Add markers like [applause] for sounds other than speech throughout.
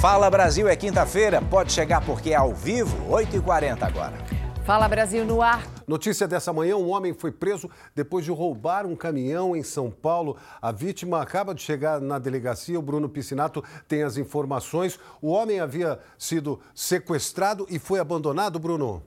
Fala Brasil é quinta-feira, pode chegar porque é ao vivo, 8h40 agora. Fala Brasil no ar. Notícia dessa manhã: um homem foi preso depois de roubar um caminhão em São Paulo. A vítima acaba de chegar na delegacia. O Bruno Piscinato tem as informações. O homem havia sido sequestrado e foi abandonado, Bruno.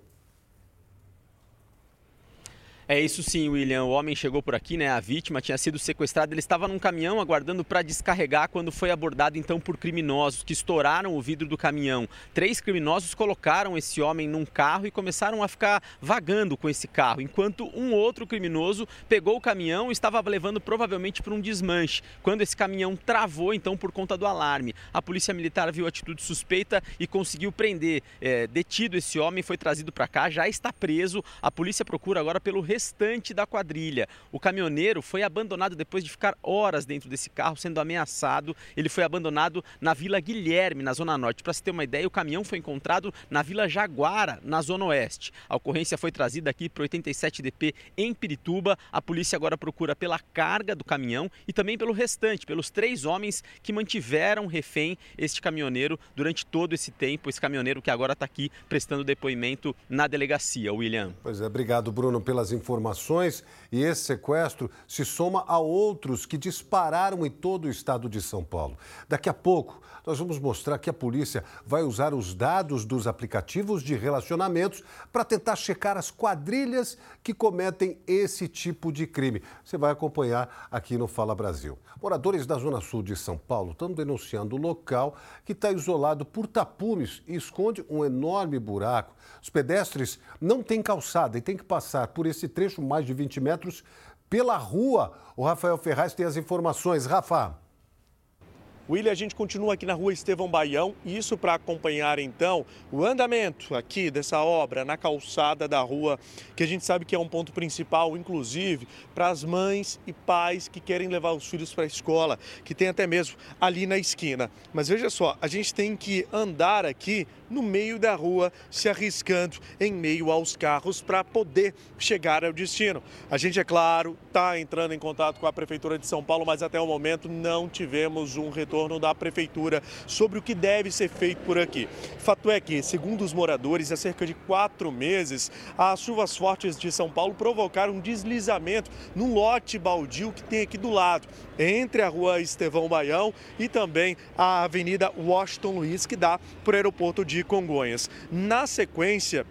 É isso sim, William. O homem chegou por aqui, né? A vítima tinha sido sequestrada. Ele estava num caminhão aguardando para descarregar quando foi abordado então por criminosos que estouraram o vidro do caminhão. Três criminosos colocaram esse homem num carro e começaram a ficar vagando com esse carro, enquanto um outro criminoso pegou o caminhão e estava levando provavelmente para um desmanche. Quando esse caminhão travou, então, por conta do alarme, a polícia militar viu a atitude suspeita e conseguiu prender. É, detido esse homem, foi trazido para cá, já está preso. A polícia procura agora pelo restante da quadrilha. O caminhoneiro foi abandonado depois de ficar horas dentro desse carro, sendo ameaçado. Ele foi abandonado na Vila Guilherme, na Zona Norte. Para se ter uma ideia, o caminhão foi encontrado na Vila Jaguara, na Zona Oeste. A ocorrência foi trazida aqui para o 87DP em Pirituba. A polícia agora procura pela carga do caminhão e também pelo restante, pelos três homens que mantiveram refém este caminhoneiro durante todo esse tempo. Esse caminhoneiro que agora está aqui prestando depoimento na delegacia. William. Pois é, obrigado, Bruno, pelas informações informações e esse sequestro se soma a outros que dispararam em todo o estado de São Paulo. Daqui a pouco, nós vamos mostrar que a polícia vai usar os dados dos aplicativos de relacionamentos para tentar checar as quadrilhas que cometem esse tipo de crime. Você vai acompanhar aqui no Fala Brasil. Moradores da Zona Sul de São Paulo estão denunciando o local que está isolado por tapumes e esconde um enorme buraco. Os pedestres não têm calçada e têm que passar por esse trecho mais de 20 metros pela rua. O Rafael Ferraz tem as informações. Rafa. William, a gente continua aqui na rua Estevão Baião, isso para acompanhar então o andamento aqui dessa obra na calçada da rua, que a gente sabe que é um ponto principal, inclusive, para as mães e pais que querem levar os filhos para a escola, que tem até mesmo ali na esquina. Mas veja só, a gente tem que andar aqui no meio da rua, se arriscando em meio aos carros para poder chegar ao destino. A gente, é claro, está entrando em contato com a Prefeitura de São Paulo, mas até o momento não tivemos um retorno da Prefeitura sobre o que deve ser feito por aqui. Fato é que, segundo os moradores, há cerca de quatro meses, as chuvas fortes de São Paulo provocaram um deslizamento num lote baldio que tem aqui do lado, entre a rua Estevão Baião e também a Avenida Washington Luiz, que dá para o aeroporto de Congonhas. Na sequência,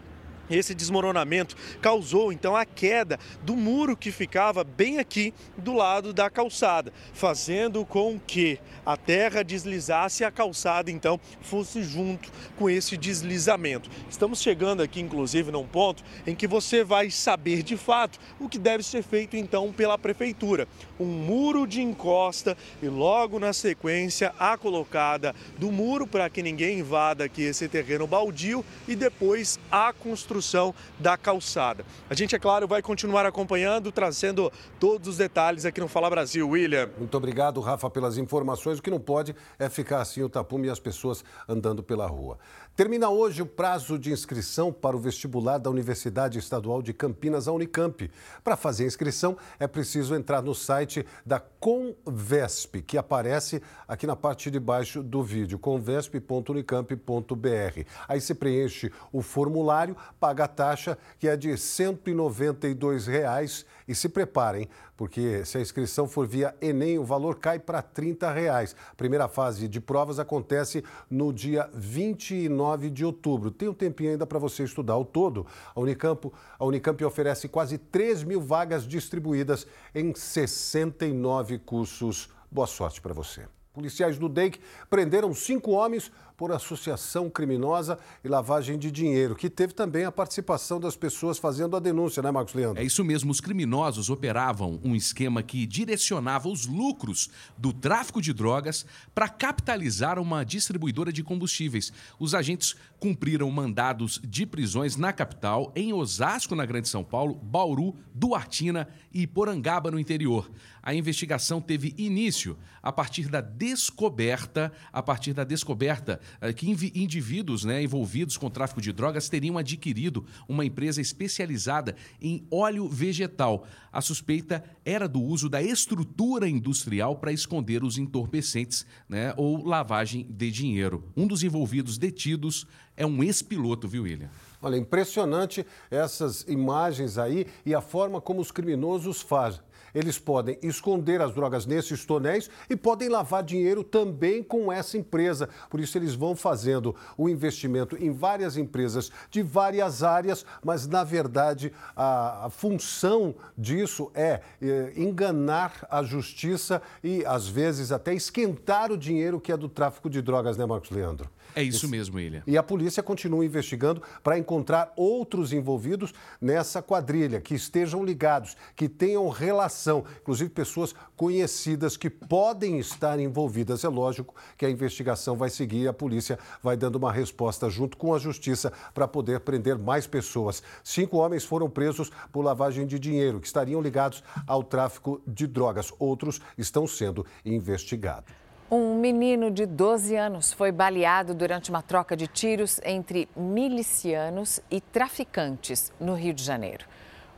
esse desmoronamento causou então a queda do muro que ficava bem aqui do lado da calçada, fazendo com que a terra deslizasse e a calçada então fosse junto com esse deslizamento. Estamos chegando aqui inclusive num ponto em que você vai saber de fato o que deve ser feito então pela prefeitura. Um muro de encosta e logo na sequência a colocada do muro para que ninguém invada aqui esse terreno baldio e depois a construção construção da calçada. A gente, é claro, vai continuar acompanhando, trazendo todos os detalhes aqui no Fala Brasil. William. Muito obrigado, Rafa, pelas informações. O que não pode é ficar assim o tapume e as pessoas andando pela rua. Termina hoje o prazo de inscrição para o vestibular da Universidade Estadual de Campinas, a Unicamp. Para fazer a inscrição, é preciso entrar no site da Convesp, que aparece aqui na parte de baixo do vídeo, convesp.unicamp.br. Aí você preenche o formulário, paga a taxa, que é de 192 reais, e se preparem, porque se a inscrição for via Enem, o valor cai para 30 reais. A primeira fase de provas acontece no dia 29 de outubro. Tem um tempinho ainda para você estudar. o todo, a Unicamp, a Unicamp oferece quase 3 mil vagas distribuídas em 69 cursos. Boa sorte para você. Policiais do DEIC prenderam cinco homens por associação criminosa e lavagem de dinheiro, que teve também a participação das pessoas fazendo a denúncia, né, Marcos Leandro? É isso mesmo. Os criminosos operavam um esquema que direcionava os lucros do tráfico de drogas para capitalizar uma distribuidora de combustíveis. Os agentes cumpriram mandados de prisões na capital, em Osasco, na Grande São Paulo, Bauru, Duartina e Porangaba, no interior. A investigação teve início a partir da descoberta, a partir da descoberta, que indivíduos né, envolvidos com tráfico de drogas teriam adquirido uma empresa especializada em óleo vegetal. A suspeita era do uso da estrutura industrial para esconder os entorpecentes né, ou lavagem de dinheiro. Um dos envolvidos detidos é um ex-piloto, viu, William? Olha, impressionante essas imagens aí e a forma como os criminosos fazem. Eles podem esconder as drogas nesses tonéis e podem lavar dinheiro também com essa empresa. Por isso, eles vão fazendo o investimento em várias empresas de várias áreas, mas, na verdade, a, a função disso é, é enganar a justiça e, às vezes, até esquentar o dinheiro que é do tráfico de drogas, né, Marcos Leandro? É isso mesmo, Ilha. E a polícia continua investigando para encontrar outros envolvidos nessa quadrilha, que estejam ligados, que tenham relação, inclusive pessoas conhecidas que podem estar envolvidas. É lógico que a investigação vai seguir e a polícia vai dando uma resposta junto com a justiça para poder prender mais pessoas. Cinco homens foram presos por lavagem de dinheiro, que estariam ligados ao tráfico de drogas. Outros estão sendo investigados. Um menino de 12 anos foi baleado durante uma troca de tiros entre milicianos e traficantes no Rio de Janeiro.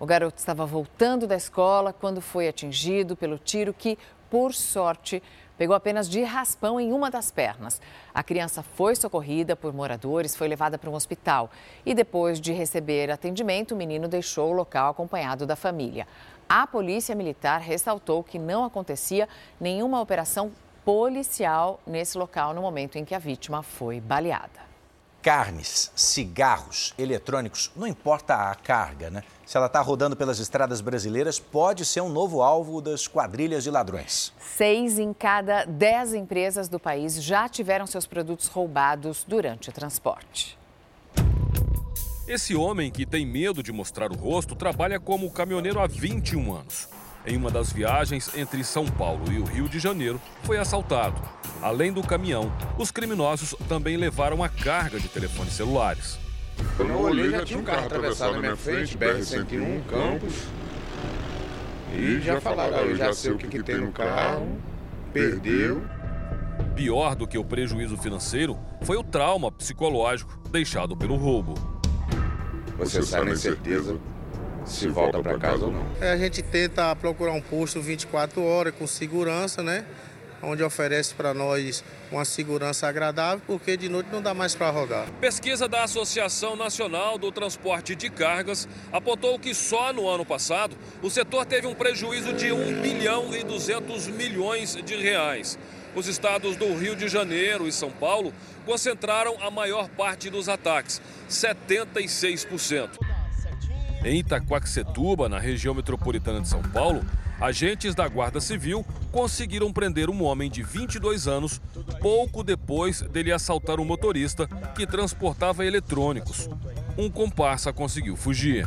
O garoto estava voltando da escola quando foi atingido pelo tiro que, por sorte, pegou apenas de raspão em uma das pernas. A criança foi socorrida por moradores, foi levada para um hospital e, depois de receber atendimento, o menino deixou o local acompanhado da família. A polícia militar ressaltou que não acontecia nenhuma operação policial nesse local no momento em que a vítima foi baleada. Carnes, cigarros, eletrônicos, não importa a carga, né? Se ela está rodando pelas estradas brasileiras, pode ser um novo alvo das quadrilhas de ladrões. Seis em cada dez empresas do país já tiveram seus produtos roubados durante o transporte. Esse homem que tem medo de mostrar o rosto trabalha como caminhoneiro há 21 anos em uma das viagens entre São Paulo e o Rio de Janeiro, foi assaltado. Além do caminhão, os criminosos também levaram a carga de telefones celulares. Quando eu olhei, já tinha um carro atravessado na minha frente, BR-101, Campos. E já falaram, eu já sei o que, que tem no carro, perdeu. Pior do que o prejuízo financeiro foi o trauma psicológico deixado pelo roubo. Você sai na certeza se volta para casa ou não. É, a gente tenta procurar um posto 24 horas com segurança, né? Onde oferece para nós uma segurança agradável, porque de noite não dá mais para rodar. Pesquisa da Associação Nacional do Transporte de Cargas apontou que só no ano passado o setor teve um prejuízo de 1 bilhão e 200 milhões de reais. Os estados do Rio de Janeiro e São Paulo concentraram a maior parte dos ataques, 76%. Em Itaquaquecetuba, na região metropolitana de São Paulo, agentes da Guarda Civil conseguiram prender um homem de 22 anos pouco depois dele assaltar um motorista que transportava eletrônicos. Um comparsa conseguiu fugir.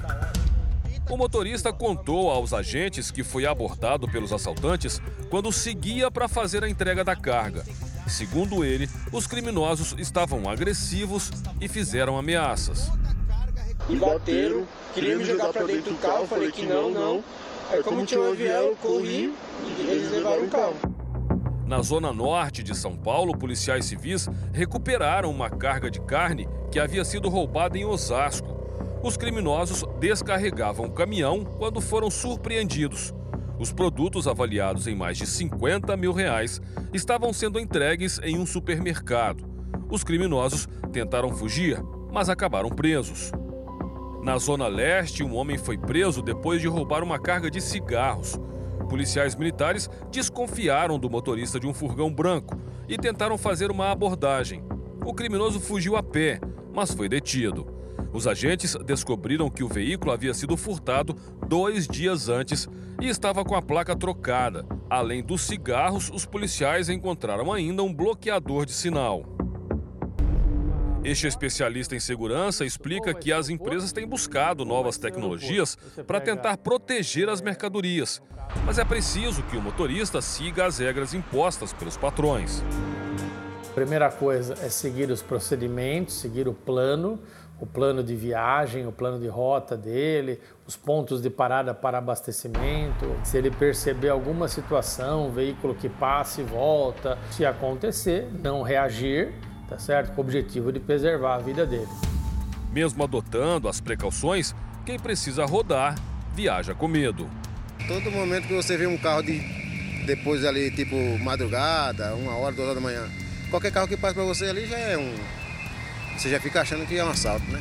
O motorista contou aos agentes que foi abordado pelos assaltantes quando seguia para fazer a entrega da carga. Segundo ele, os criminosos estavam agressivos e fizeram ameaças e bateram, queriam me jogar para dentro do carro, falei que não, não. Aí como tinha um avião, eu corri e eles levaram o carro. Na zona norte de São Paulo, policiais civis recuperaram uma carga de carne que havia sido roubada em Osasco. Os criminosos descarregavam o caminhão quando foram surpreendidos. Os produtos, avaliados em mais de 50 mil reais, estavam sendo entregues em um supermercado. Os criminosos tentaram fugir, mas acabaram presos. Na Zona Leste, um homem foi preso depois de roubar uma carga de cigarros. Policiais militares desconfiaram do motorista de um furgão branco e tentaram fazer uma abordagem. O criminoso fugiu a pé, mas foi detido. Os agentes descobriram que o veículo havia sido furtado dois dias antes e estava com a placa trocada. Além dos cigarros, os policiais encontraram ainda um bloqueador de sinal. Este especialista em segurança explica que as empresas têm buscado novas tecnologias para tentar proteger as mercadorias, mas é preciso que o motorista siga as regras impostas pelos patrões. Primeira coisa é seguir os procedimentos, seguir o plano, o plano de viagem, o plano de rota dele, os pontos de parada para abastecimento, se ele perceber alguma situação, veículo que passa e volta, se acontecer, não reagir, tá certo? Com o objetivo de preservar a vida dele. Mesmo adotando as precauções, quem precisa rodar viaja com medo. Todo momento que você vê um carro de depois ali, tipo madrugada, uma hora, duas horas da manhã, qualquer carro que passa para você ali já é um. Você já fica achando que é um assalto, né?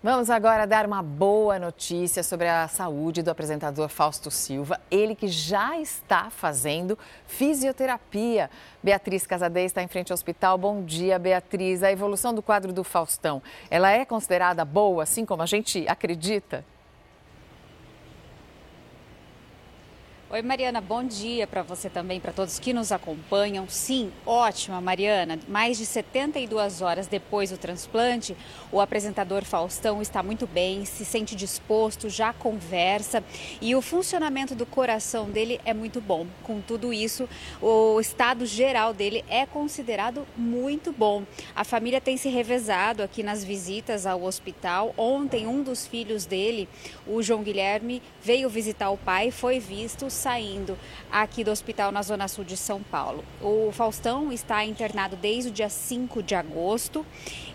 Vamos agora dar uma boa notícia sobre a saúde do apresentador Fausto Silva, ele que já está fazendo fisioterapia. Beatriz Casadei está em frente ao hospital. Bom dia, Beatriz. A evolução do quadro do Faustão, ela é considerada boa, assim como a gente acredita? Oi, Mariana, bom dia para você também, para todos que nos acompanham. Sim, ótima, Mariana. Mais de 72 horas depois do transplante, o apresentador Faustão está muito bem, se sente disposto, já conversa e o funcionamento do coração dele é muito bom. Com tudo isso, o estado geral dele é considerado muito bom. A família tem se revezado aqui nas visitas ao hospital. Ontem, um dos filhos dele, o João Guilherme, veio visitar o pai, foi visto saindo aqui do hospital na Zona Sul de São Paulo. O Faustão está internado desde o dia 5 de agosto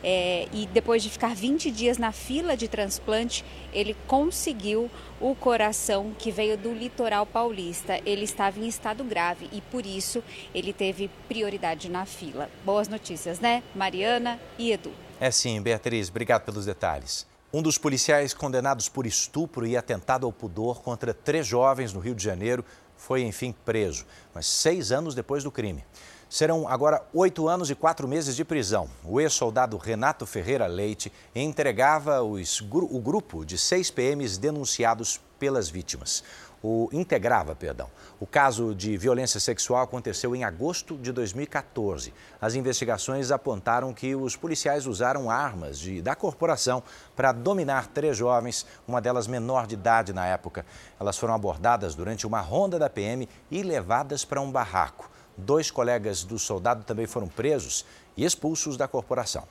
é, e depois de ficar 20 dias na fila de transplante, ele conseguiu o coração que veio do litoral paulista. Ele estava em estado grave e por isso ele teve prioridade na fila. Boas notícias, né? Mariana e Edu. É sim, Beatriz, obrigado pelos detalhes. Um dos policiais condenados por estupro e atentado ao pudor contra três jovens no Rio de Janeiro foi, enfim, preso, mas seis anos depois do crime. Serão agora oito anos e quatro meses de prisão. O ex-soldado Renato Ferreira Leite entregava os, o grupo de seis PMs denunciados pelas vítimas o integrava, perdão. O caso de violência sexual aconteceu em agosto de 2014. As investigações apontaram que os policiais usaram armas de, da corporação para dominar três jovens, uma delas menor de idade na época. Elas foram abordadas durante uma ronda da PM e levadas para um barraco. Dois colegas do soldado também foram presos e expulsos da corporação.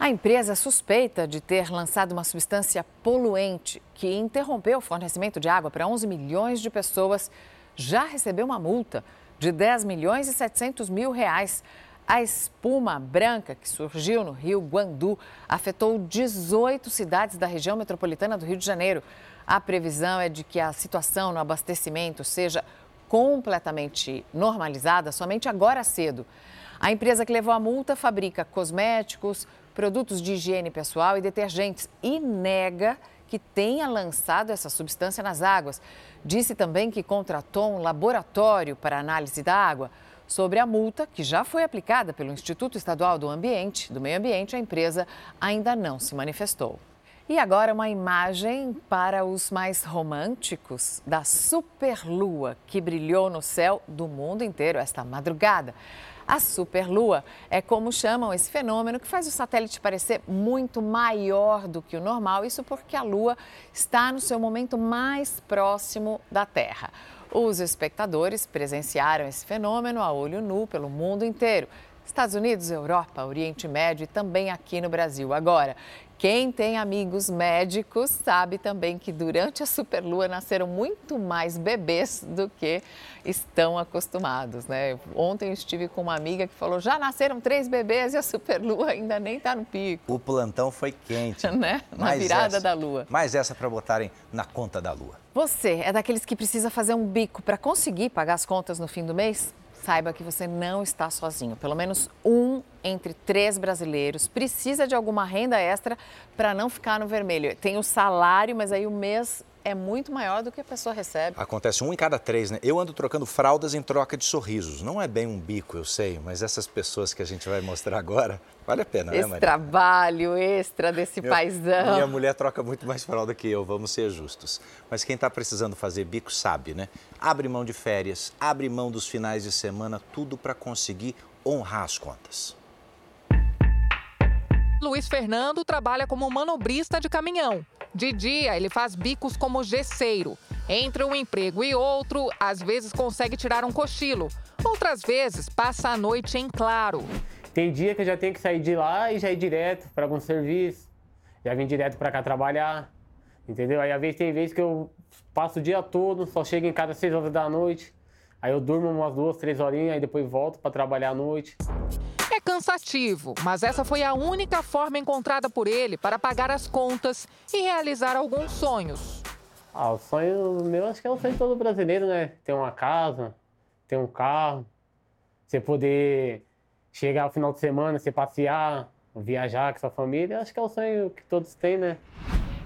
A empresa suspeita de ter lançado uma substância poluente que interrompeu o fornecimento de água para 11 milhões de pessoas já recebeu uma multa de 10 milhões e 700 mil reais. A espuma branca que surgiu no rio Guandu afetou 18 cidades da região metropolitana do Rio de Janeiro. A previsão é de que a situação no abastecimento seja completamente normalizada somente agora cedo. A empresa que levou a multa fabrica cosméticos, produtos de higiene pessoal e detergentes e nega que tenha lançado essa substância nas águas. Disse também que contratou um laboratório para análise da água. Sobre a multa, que já foi aplicada pelo Instituto Estadual do Ambiente, do Meio Ambiente, a empresa ainda não se manifestou. E agora uma imagem para os mais românticos da superlua que brilhou no céu do mundo inteiro esta madrugada. A superlua é como chamam esse fenômeno que faz o satélite parecer muito maior do que o normal, isso porque a Lua está no seu momento mais próximo da Terra. Os espectadores presenciaram esse fenômeno a olho nu pelo mundo inteiro. Estados Unidos, Europa, Oriente Médio e também aqui no Brasil. Agora, quem tem amigos médicos sabe também que durante a superlua nasceram muito mais bebês do que estão acostumados, né? Ontem eu estive com uma amiga que falou: já nasceram três bebês e a superlua ainda nem está no pico. O plantão foi quente. [laughs] né? Na mais virada essa, da lua. Mais essa para botarem na conta da lua. Você é daqueles que precisa fazer um bico para conseguir pagar as contas no fim do mês? Saiba que você não está sozinho. Pelo menos um entre três brasileiros precisa de alguma renda extra para não ficar no vermelho. Tem o salário, mas aí o mês é muito maior do que a pessoa recebe. Acontece um em cada três, né? Eu ando trocando fraldas em troca de sorrisos. Não é bem um bico, eu sei, mas essas pessoas que a gente vai mostrar agora, vale a pena, Esse né, Maria? trabalho extra desse Meu, paizão. Minha mulher troca muito mais fralda que eu, vamos ser justos. Mas quem está precisando fazer bico sabe, né? Abre mão de férias, abre mão dos finais de semana, tudo para conseguir honrar as contas. Luiz Fernando trabalha como manobrista de caminhão. De dia, ele faz bicos como gesseiro. Entre um emprego e outro, às vezes consegue tirar um cochilo. Outras vezes, passa a noite em claro. Tem dia que eu já tenho que sair de lá e já ir direto para algum serviço. Já vim direto para cá trabalhar. Entendeu? Aí às vezes tem vezes que eu passo o dia todo, só chego em casa às 6 horas da noite. Aí eu durmo umas duas, três horinhas, aí depois volto para trabalhar à noite. É cansativo, mas essa foi a única forma encontrada por ele para pagar as contas e realizar alguns sonhos. Ah, o sonho meu acho que é o sonho todo brasileiro, né? Ter uma casa, ter um carro, você poder chegar ao final de semana, você passear, viajar com sua família, acho que é o sonho que todos têm, né?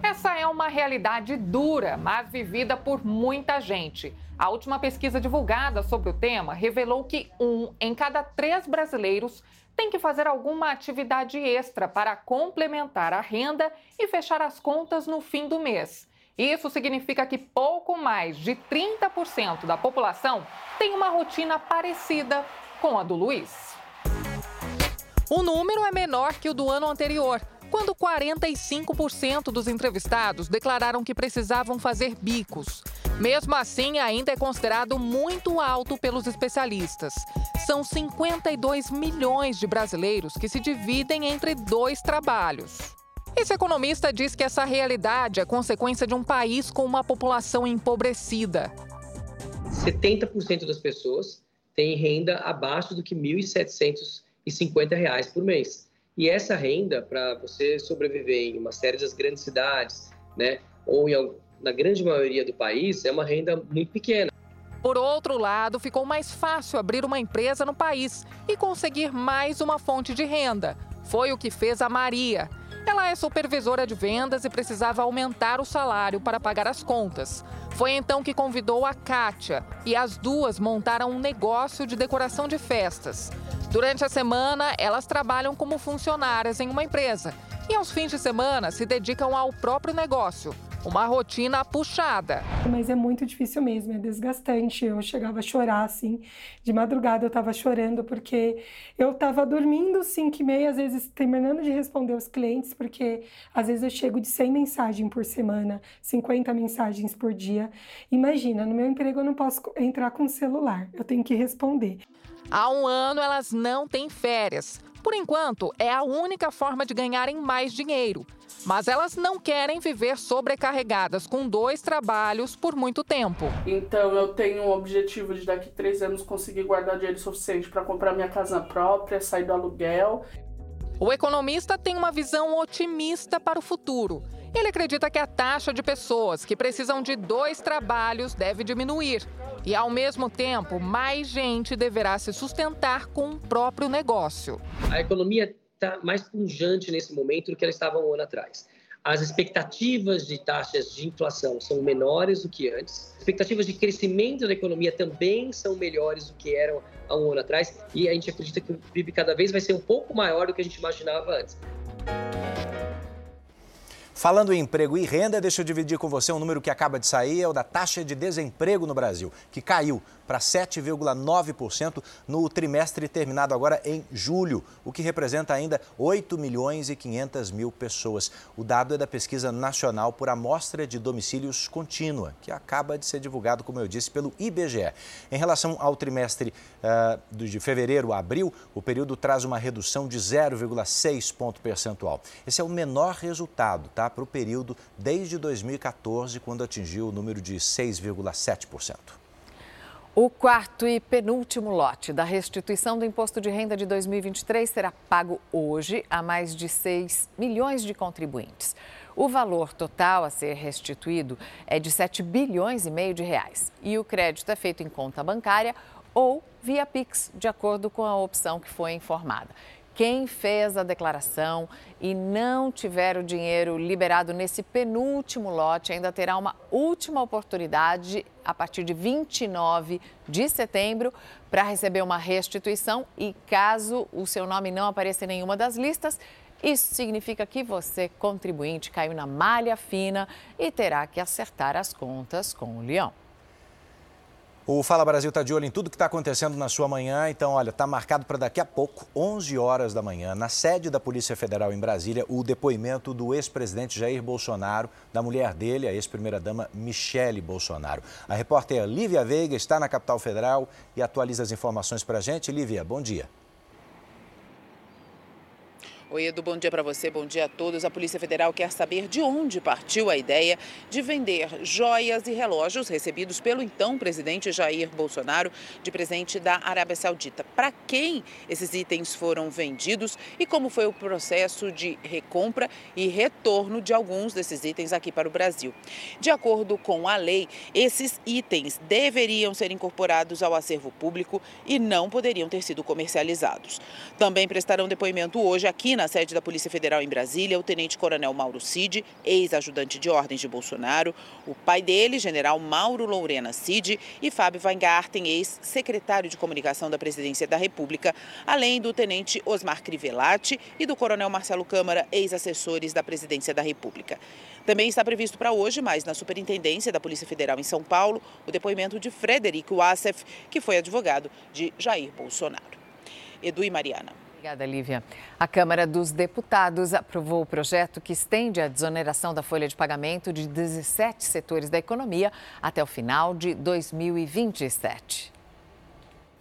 Essa é uma realidade dura, mas vivida por muita gente. A última pesquisa divulgada sobre o tema revelou que um em cada três brasileiros tem que fazer alguma atividade extra para complementar a renda e fechar as contas no fim do mês. Isso significa que pouco mais de 30% da população tem uma rotina parecida com a do Luiz. O número é menor que o do ano anterior, quando 45% dos entrevistados declararam que precisavam fazer bicos. Mesmo assim, ainda é considerado muito alto pelos especialistas. São 52 milhões de brasileiros que se dividem entre dois trabalhos. Esse economista diz que essa realidade é consequência de um país com uma população empobrecida. 70% das pessoas têm renda abaixo do que R$ 1.750 por mês. E essa renda, para você sobreviver em uma série das grandes cidades, né, ou em, na grande maioria do país, é uma renda muito pequena. Por outro lado, ficou mais fácil abrir uma empresa no país e conseguir mais uma fonte de renda. Foi o que fez a Maria. Ela é supervisora de vendas e precisava aumentar o salário para pagar as contas. Foi então que convidou a Kátia e as duas montaram um negócio de decoração de festas. Durante a semana, elas trabalham como funcionárias em uma empresa e aos fins de semana se dedicam ao próprio negócio. Uma rotina puxada. Mas é muito difícil mesmo, é desgastante. Eu chegava a chorar, assim. De madrugada eu estava chorando porque eu estava dormindo 5 e meia, às vezes terminando de responder os clientes, porque às vezes eu chego de 100 mensagens por semana, 50 mensagens por dia. Imagina, no meu emprego eu não posso entrar com o celular, eu tenho que responder. Há um ano elas não têm férias. Por enquanto, é a única forma de ganharem mais dinheiro. Mas elas não querem viver sobrecarregadas com dois trabalhos por muito tempo. Então eu tenho o objetivo de daqui a três anos conseguir guardar dinheiro suficiente para comprar minha casa própria, sair do aluguel. O economista tem uma visão otimista para o futuro. Ele acredita que a taxa de pessoas que precisam de dois trabalhos deve diminuir. E, ao mesmo tempo, mais gente deverá se sustentar com o próprio negócio. A economia está mais pungente nesse momento do que ela estava um ano atrás. As expectativas de taxas de inflação são menores do que antes. As expectativas de crescimento da economia também são melhores do que eram há um ano atrás. E a gente acredita que o PIB cada vez vai ser um pouco maior do que a gente imaginava antes. Falando em emprego e renda, deixa eu dividir com você um número que acaba de sair, é o da taxa de desemprego no Brasil, que caiu para 7,9% no trimestre terminado agora em julho, o que representa ainda 8 milhões e 500 mil pessoas. O dado é da pesquisa nacional por amostra de domicílios contínua, que acaba de ser divulgado, como eu disse, pelo IBGE. Em relação ao trimestre uh, de fevereiro a abril, o período traz uma redução de 0,6 ponto percentual. Esse é o menor resultado tá, para o período desde 2014, quando atingiu o número de 6,7%. O quarto e penúltimo lote da restituição do imposto de renda de 2023 será pago hoje a mais de 6 milhões de contribuintes. O valor total a ser restituído é de 7 bilhões e meio de reais e o crédito é feito em conta bancária ou via Pix, de acordo com a opção que foi informada. Quem fez a declaração e não tiver o dinheiro liberado nesse penúltimo lote ainda terá uma última oportunidade a partir de 29 de setembro para receber uma restituição e caso o seu nome não apareça em nenhuma das listas, isso significa que você, contribuinte, caiu na malha fina e terá que acertar as contas com o leão. O Fala Brasil está de olho em tudo que está acontecendo na sua manhã. Então, olha, está marcado para daqui a pouco, 11 horas da manhã, na sede da Polícia Federal em Brasília, o depoimento do ex-presidente Jair Bolsonaro, da mulher dele, a ex-primeira-dama Michele Bolsonaro. A repórter Lívia Veiga está na capital federal e atualiza as informações para a gente. Lívia, bom dia. e. Oi, Edu, bom dia para você, bom dia a todos. A Polícia Federal quer saber de onde partiu a ideia de vender joias e relógios recebidos pelo então presidente Jair Bolsonaro de presente da Arábia Saudita. Para quem esses itens foram vendidos e como foi o processo de recompra e retorno de alguns desses itens aqui para o Brasil. De acordo com a lei, esses itens deveriam ser incorporados ao acervo público e não poderiam ter sido comercializados. Também prestarão depoimento hoje aqui na na sede da Polícia Federal em Brasília o tenente-coronel Mauro Cid, ex-ajudante de ordens de Bolsonaro, o pai dele, general Mauro Lourena Cid, e Fábio Weingarten, ex-secretário de comunicação da Presidência da República, além do tenente Osmar Crivellati e do coronel Marcelo Câmara, ex-assessores da Presidência da República. Também está previsto para hoje, mas na Superintendência da Polícia Federal em São Paulo, o depoimento de Frederico Assef, que foi advogado de Jair Bolsonaro. Edu e Mariana. Obrigada, Lívia. A Câmara dos Deputados aprovou o projeto que estende a desoneração da folha de pagamento de 17 setores da economia até o final de 2027.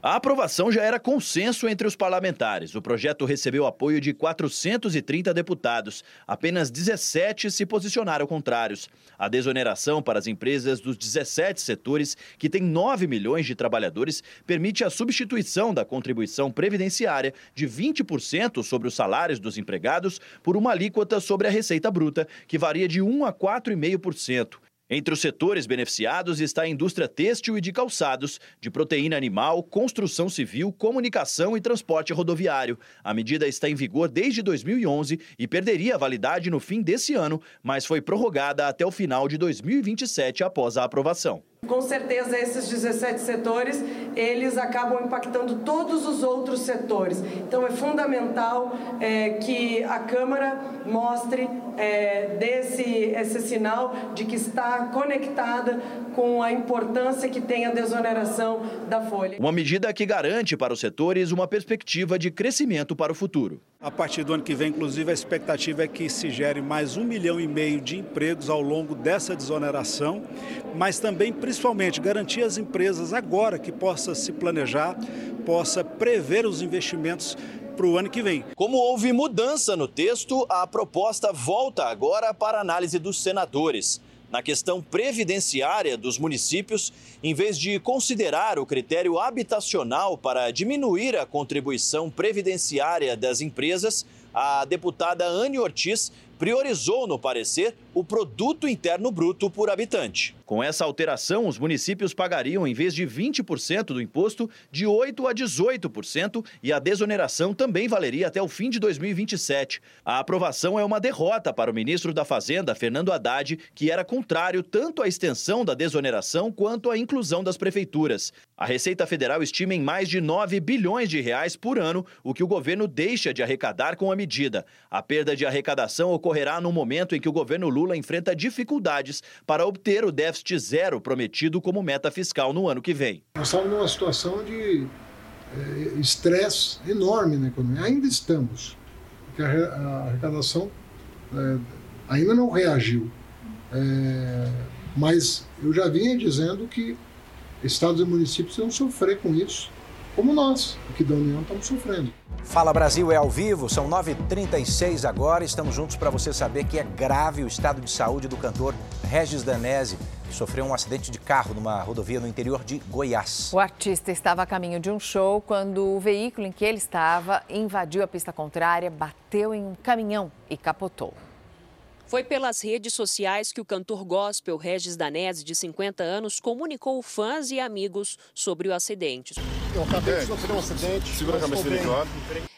A aprovação já era consenso entre os parlamentares. O projeto recebeu apoio de 430 deputados. Apenas 17 se posicionaram contrários. A desoneração para as empresas dos 17 setores, que têm 9 milhões de trabalhadores, permite a substituição da contribuição previdenciária de 20% sobre os salários dos empregados por uma alíquota sobre a receita bruta, que varia de 1 a 4,5%. Entre os setores beneficiados está a indústria têxtil e de calçados, de proteína animal, construção civil, comunicação e transporte rodoviário. A medida está em vigor desde 2011 e perderia a validade no fim desse ano, mas foi prorrogada até o final de 2027 após a aprovação. Com certeza, esses 17 setores, eles acabam impactando todos os outros setores. Então, é fundamental é, que a Câmara mostre é, desse esse sinal de que está conectada com a importância que tem a desoneração da folha. Uma medida que garante para os setores uma perspectiva de crescimento para o futuro. A partir do ano que vem, inclusive, a expectativa é que se gere mais um milhão e meio de empregos ao longo dessa desoneração, mas também, principalmente, garantir às empresas agora que possa se planejar, possa prever os investimentos para o ano que vem. Como houve mudança no texto, a proposta volta agora para análise dos senadores na questão previdenciária dos municípios, em vez de considerar o critério habitacional para diminuir a contribuição previdenciária das empresas, a deputada Anne Ortiz priorizou no parecer o produto interno bruto por habitante. Com essa alteração, os municípios pagariam, em vez de 20% do imposto, de 8% a 18% e a desoneração também valeria até o fim de 2027. A aprovação é uma derrota para o ministro da Fazenda, Fernando Haddad, que era contrário tanto à extensão da desoneração quanto à inclusão das prefeituras. A Receita Federal estima em mais de 9 bilhões de reais por ano o que o governo deixa de arrecadar com a medida. A perda de arrecadação ocorrerá no momento em que o governo Lula Lula enfrenta dificuldades para obter o déficit zero prometido como meta fiscal no ano que vem. Nós estamos numa situação de estresse é, enorme na economia. Ainda estamos, porque a arrecadação é, ainda não reagiu. É, mas eu já vinha dizendo que estados e municípios vão sofrer com isso como nós, aqui da União, estamos sofrendo. Fala Brasil é ao vivo, são 9h36 agora. Estamos juntos para você saber que é grave o estado de saúde do cantor Regis Danese, que sofreu um acidente de carro numa rodovia no interior de Goiás. O artista estava a caminho de um show quando o veículo em que ele estava invadiu a pista contrária, bateu em um caminhão e capotou. Foi pelas redes sociais que o cantor gospel Regis Danese, de 50 anos, comunicou fãs e amigos sobre o acidente. Eu acabei de sofrer um acidente. Segura a cabeça dele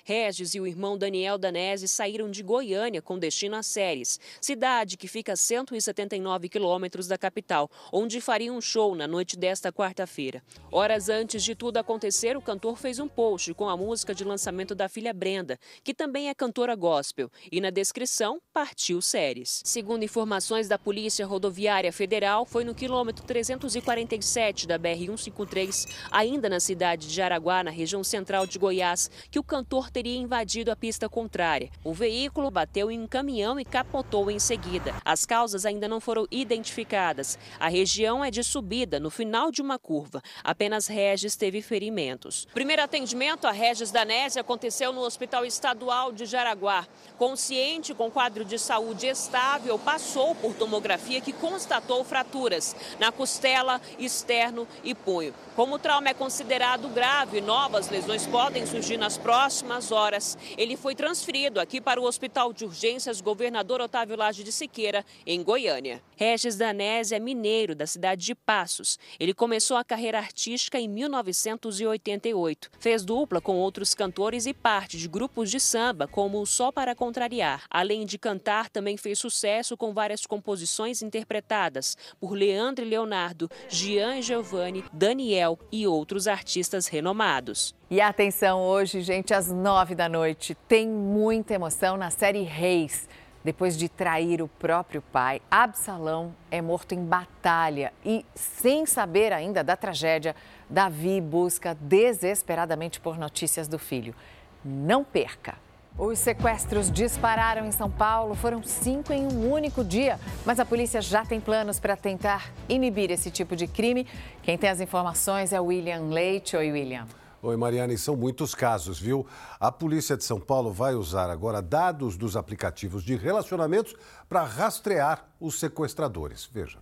Regis e o irmão Daniel Danese saíram de Goiânia com destino a Séries, cidade que fica a 179 quilômetros da capital, onde fariam um show na noite desta quarta-feira. Horas antes de tudo acontecer, o cantor fez um post com a música de lançamento da filha Brenda, que também é cantora gospel, e na descrição partiu Séries. Segundo informações da Polícia Rodoviária Federal, foi no quilômetro 347 da BR-153, ainda na cidade de Jaraguá, na região central de Goiás, que o cantor teria invadido a pista contrária. O veículo bateu em um caminhão e capotou em seguida. As causas ainda não foram identificadas. A região é de subida, no final de uma curva. Apenas Regis teve ferimentos. Primeiro atendimento a Regis Danese aconteceu no Hospital Estadual de Jaraguá. Consciente, com quadro de saúde estável, passou por tomografia que constatou fraturas na costela, externo e punho. Como o trauma é considerado grave, novas lesões podem surgir nas próximas horas. Ele foi transferido aqui para o Hospital de Urgências Governador Otávio Lage de Siqueira, em Goiânia. Regis Danese é mineiro da cidade de Passos. Ele começou a carreira artística em 1988. Fez dupla com outros cantores e parte de grupos de samba, como o Só para Contrariar. Além de cantar, também fez sucesso com várias composições interpretadas por Leandro e Leonardo, Gian e Giovanni, Daniel e outros artistas renomados. E atenção, hoje, gente, às nove da noite, tem muita emoção na série Reis. Depois de trair o próprio pai, Absalão é morto em batalha e, sem saber ainda da tragédia, Davi busca desesperadamente por notícias do filho. Não perca! Os sequestros dispararam em São Paulo, foram cinco em um único dia, mas a polícia já tem planos para tentar inibir esse tipo de crime. Quem tem as informações é William Leite. Oi, William. Oi, Mariana, e são muitos casos, viu? A polícia de São Paulo vai usar agora dados dos aplicativos de relacionamentos para rastrear os sequestradores. Veja.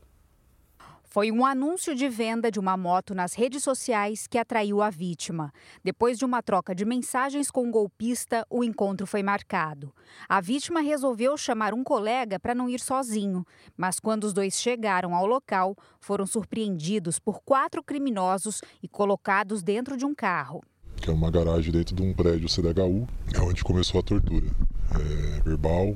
Foi um anúncio de venda de uma moto nas redes sociais que atraiu a vítima. Depois de uma troca de mensagens com o um golpista, o encontro foi marcado. A vítima resolveu chamar um colega para não ir sozinho, mas quando os dois chegaram ao local, foram surpreendidos por quatro criminosos e colocados dentro de um carro. Que é uma garagem dentro de um prédio CDHU, é onde começou a tortura. É, verbal,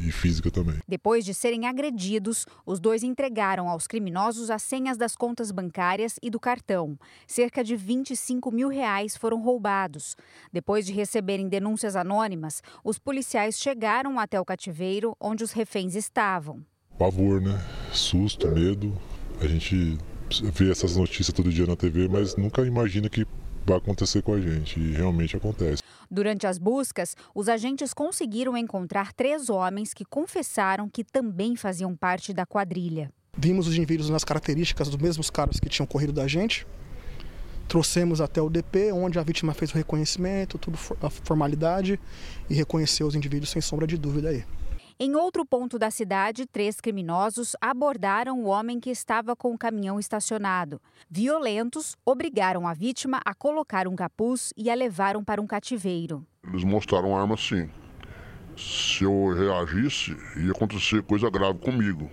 e física também. Depois de serem agredidos, os dois entregaram aos criminosos as senhas das contas bancárias e do cartão. Cerca de 25 mil reais foram roubados. Depois de receberem denúncias anônimas, os policiais chegaram até o cativeiro onde os reféns estavam. Pavor, né? Susto, medo. A gente vê essas notícias todo dia na TV, mas nunca imagina que vai acontecer com a gente. E realmente acontece. Durante as buscas, os agentes conseguiram encontrar três homens que confessaram que também faziam parte da quadrilha. Vimos os indivíduos nas características dos mesmos caras que tinham corrido da gente. Trouxemos até o DP, onde a vítima fez o reconhecimento, tudo a formalidade e reconheceu os indivíduos sem sombra de dúvida aí. Em outro ponto da cidade, três criminosos abordaram o homem que estava com o caminhão estacionado. Violentos, obrigaram a vítima a colocar um capuz e a levaram para um cativeiro. Eles mostraram arma sim. Se eu reagisse, ia acontecer coisa grave comigo.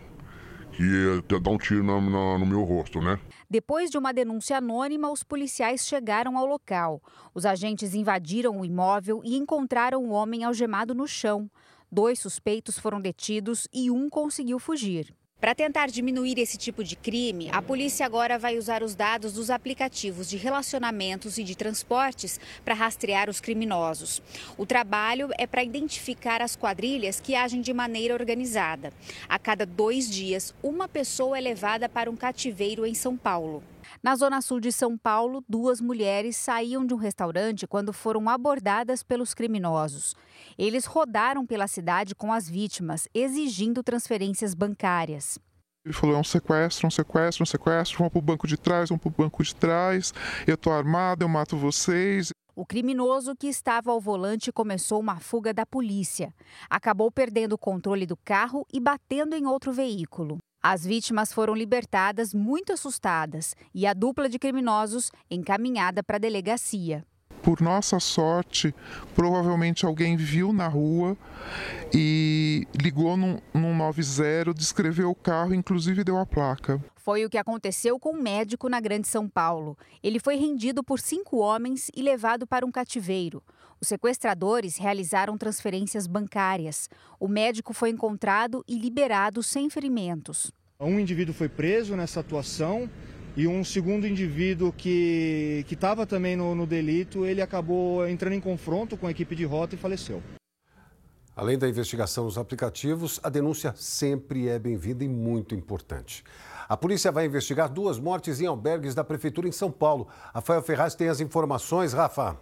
Que ia dar um tiro no, no, no meu rosto, né? Depois de uma denúncia anônima, os policiais chegaram ao local. Os agentes invadiram o imóvel e encontraram o homem algemado no chão. Dois suspeitos foram detidos e um conseguiu fugir. Para tentar diminuir esse tipo de crime, a polícia agora vai usar os dados dos aplicativos de relacionamentos e de transportes para rastrear os criminosos. O trabalho é para identificar as quadrilhas que agem de maneira organizada. A cada dois dias, uma pessoa é levada para um cativeiro em São Paulo. Na zona sul de São Paulo, duas mulheres saíam de um restaurante quando foram abordadas pelos criminosos. Eles rodaram pela cidade com as vítimas, exigindo transferências bancárias. Ele falou: é um sequestro, um sequestro, um sequestro. Vão para o banco de trás, vão para o banco de trás. Eu estou armado, eu mato vocês. O criminoso que estava ao volante começou uma fuga da polícia. Acabou perdendo o controle do carro e batendo em outro veículo. As vítimas foram libertadas muito assustadas e a dupla de criminosos encaminhada para a delegacia. Por nossa sorte, provavelmente alguém viu na rua e ligou num, num 90, descreveu o carro, inclusive deu a placa. Foi o que aconteceu com um médico na Grande São Paulo. Ele foi rendido por cinco homens e levado para um cativeiro. Os sequestradores realizaram transferências bancárias. O médico foi encontrado e liberado sem ferimentos. Um indivíduo foi preso nessa atuação e um segundo indivíduo que estava também no, no delito, ele acabou entrando em confronto com a equipe de rota e faleceu. Além da investigação dos aplicativos, a denúncia sempre é bem-vinda e muito importante. A polícia vai investigar duas mortes em albergues da Prefeitura em São Paulo. Rafael Ferraz tem as informações. Rafa.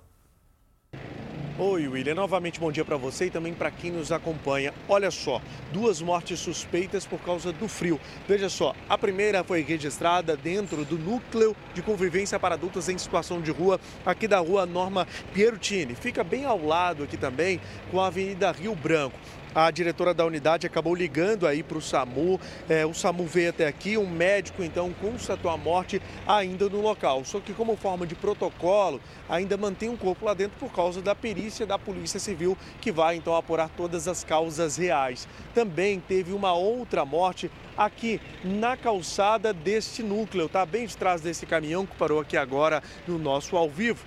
Oi, William. Novamente bom dia para você e também para quem nos acompanha. Olha só, duas mortes suspeitas por causa do frio. Veja só, a primeira foi registrada dentro do núcleo de convivência para adultos em situação de rua, aqui da rua Norma Pierutini. Fica bem ao lado aqui também com a Avenida Rio Branco. A diretora da unidade acabou ligando aí para o SAMU. É, o SAMU veio até aqui, um médico então constatou a morte ainda no local. Só que como forma de protocolo, ainda mantém um corpo lá dentro por causa da perícia da Polícia Civil, que vai então apurar todas as causas reais. Também teve uma outra morte aqui na calçada deste núcleo, tá? Bem de trás desse caminhão que parou aqui agora no nosso ao vivo.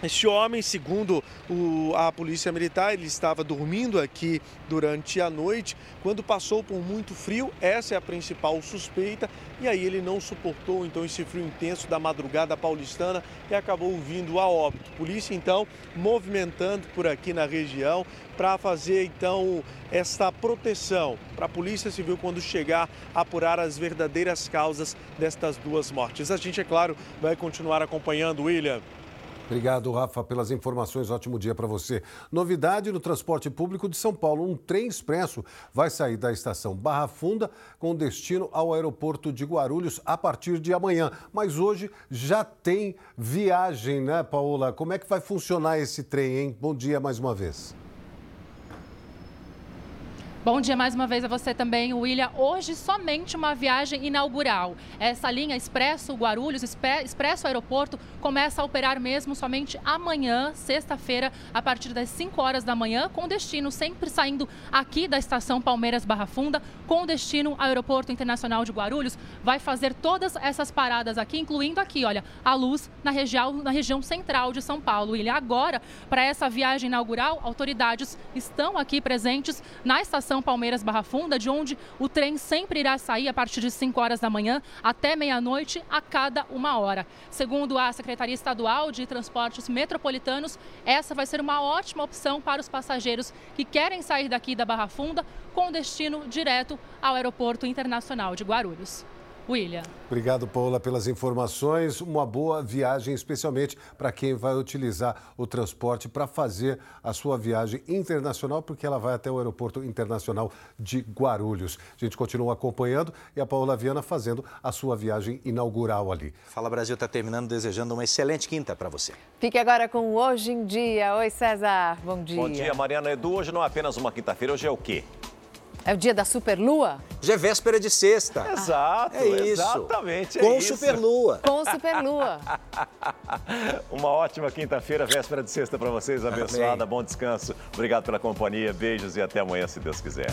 Este homem, segundo o, a polícia militar, ele estava dormindo aqui durante a noite. Quando passou por muito frio, essa é a principal suspeita. E aí ele não suportou então esse frio intenso da madrugada paulistana e acabou vindo a óbito. Polícia então movimentando por aqui na região para fazer então esta proteção para a Polícia Civil quando chegar a apurar as verdadeiras causas destas duas mortes. A gente, é claro, vai continuar acompanhando, William. Obrigado, Rafa, pelas informações. Ótimo dia para você. Novidade no transporte público de São Paulo: um trem expresso vai sair da estação Barra Funda com destino ao aeroporto de Guarulhos a partir de amanhã. Mas hoje já tem viagem, né, Paola? Como é que vai funcionar esse trem, hein? Bom dia mais uma vez. Bom dia mais uma vez a você também, William. Hoje somente uma viagem inaugural. Essa linha Expresso Guarulhos, Expresso Aeroporto, começa a operar mesmo somente amanhã, sexta-feira, a partir das 5 horas da manhã, com destino sempre saindo aqui da estação Palmeiras Barra Funda, com destino ao Aeroporto Internacional de Guarulhos. Vai fazer todas essas paradas aqui, incluindo aqui, olha, a luz na região, na região central de São Paulo. William, agora, para essa viagem inaugural, autoridades estão aqui presentes na estação Palmeiras Barra Funda, de onde o trem sempre irá sair a partir de 5 horas da manhã até meia-noite a cada uma hora. Segundo a Secretaria Estadual de Transportes Metropolitanos, essa vai ser uma ótima opção para os passageiros que querem sair daqui da Barra Funda com destino direto ao Aeroporto Internacional de Guarulhos. William. Obrigado, Paula, pelas informações. Uma boa viagem, especialmente para quem vai utilizar o transporte para fazer a sua viagem internacional, porque ela vai até o Aeroporto Internacional de Guarulhos. A gente continua acompanhando e a Paula Viana fazendo a sua viagem inaugural ali. Fala Brasil está terminando desejando uma excelente quinta para você. Fique agora com Hoje em Dia. Oi, César. Bom dia. Bom dia, Mariana Edu. Hoje não é apenas uma quinta-feira, hoje é o quê? É o dia da superlua? Já é véspera de sexta. Exato, é isso. exatamente. É Com isso. superlua. Com superlua. [laughs] Uma ótima quinta-feira, véspera de sexta para vocês, abençoada, Amém. bom descanso. Obrigado pela companhia, beijos e até amanhã, se Deus quiser.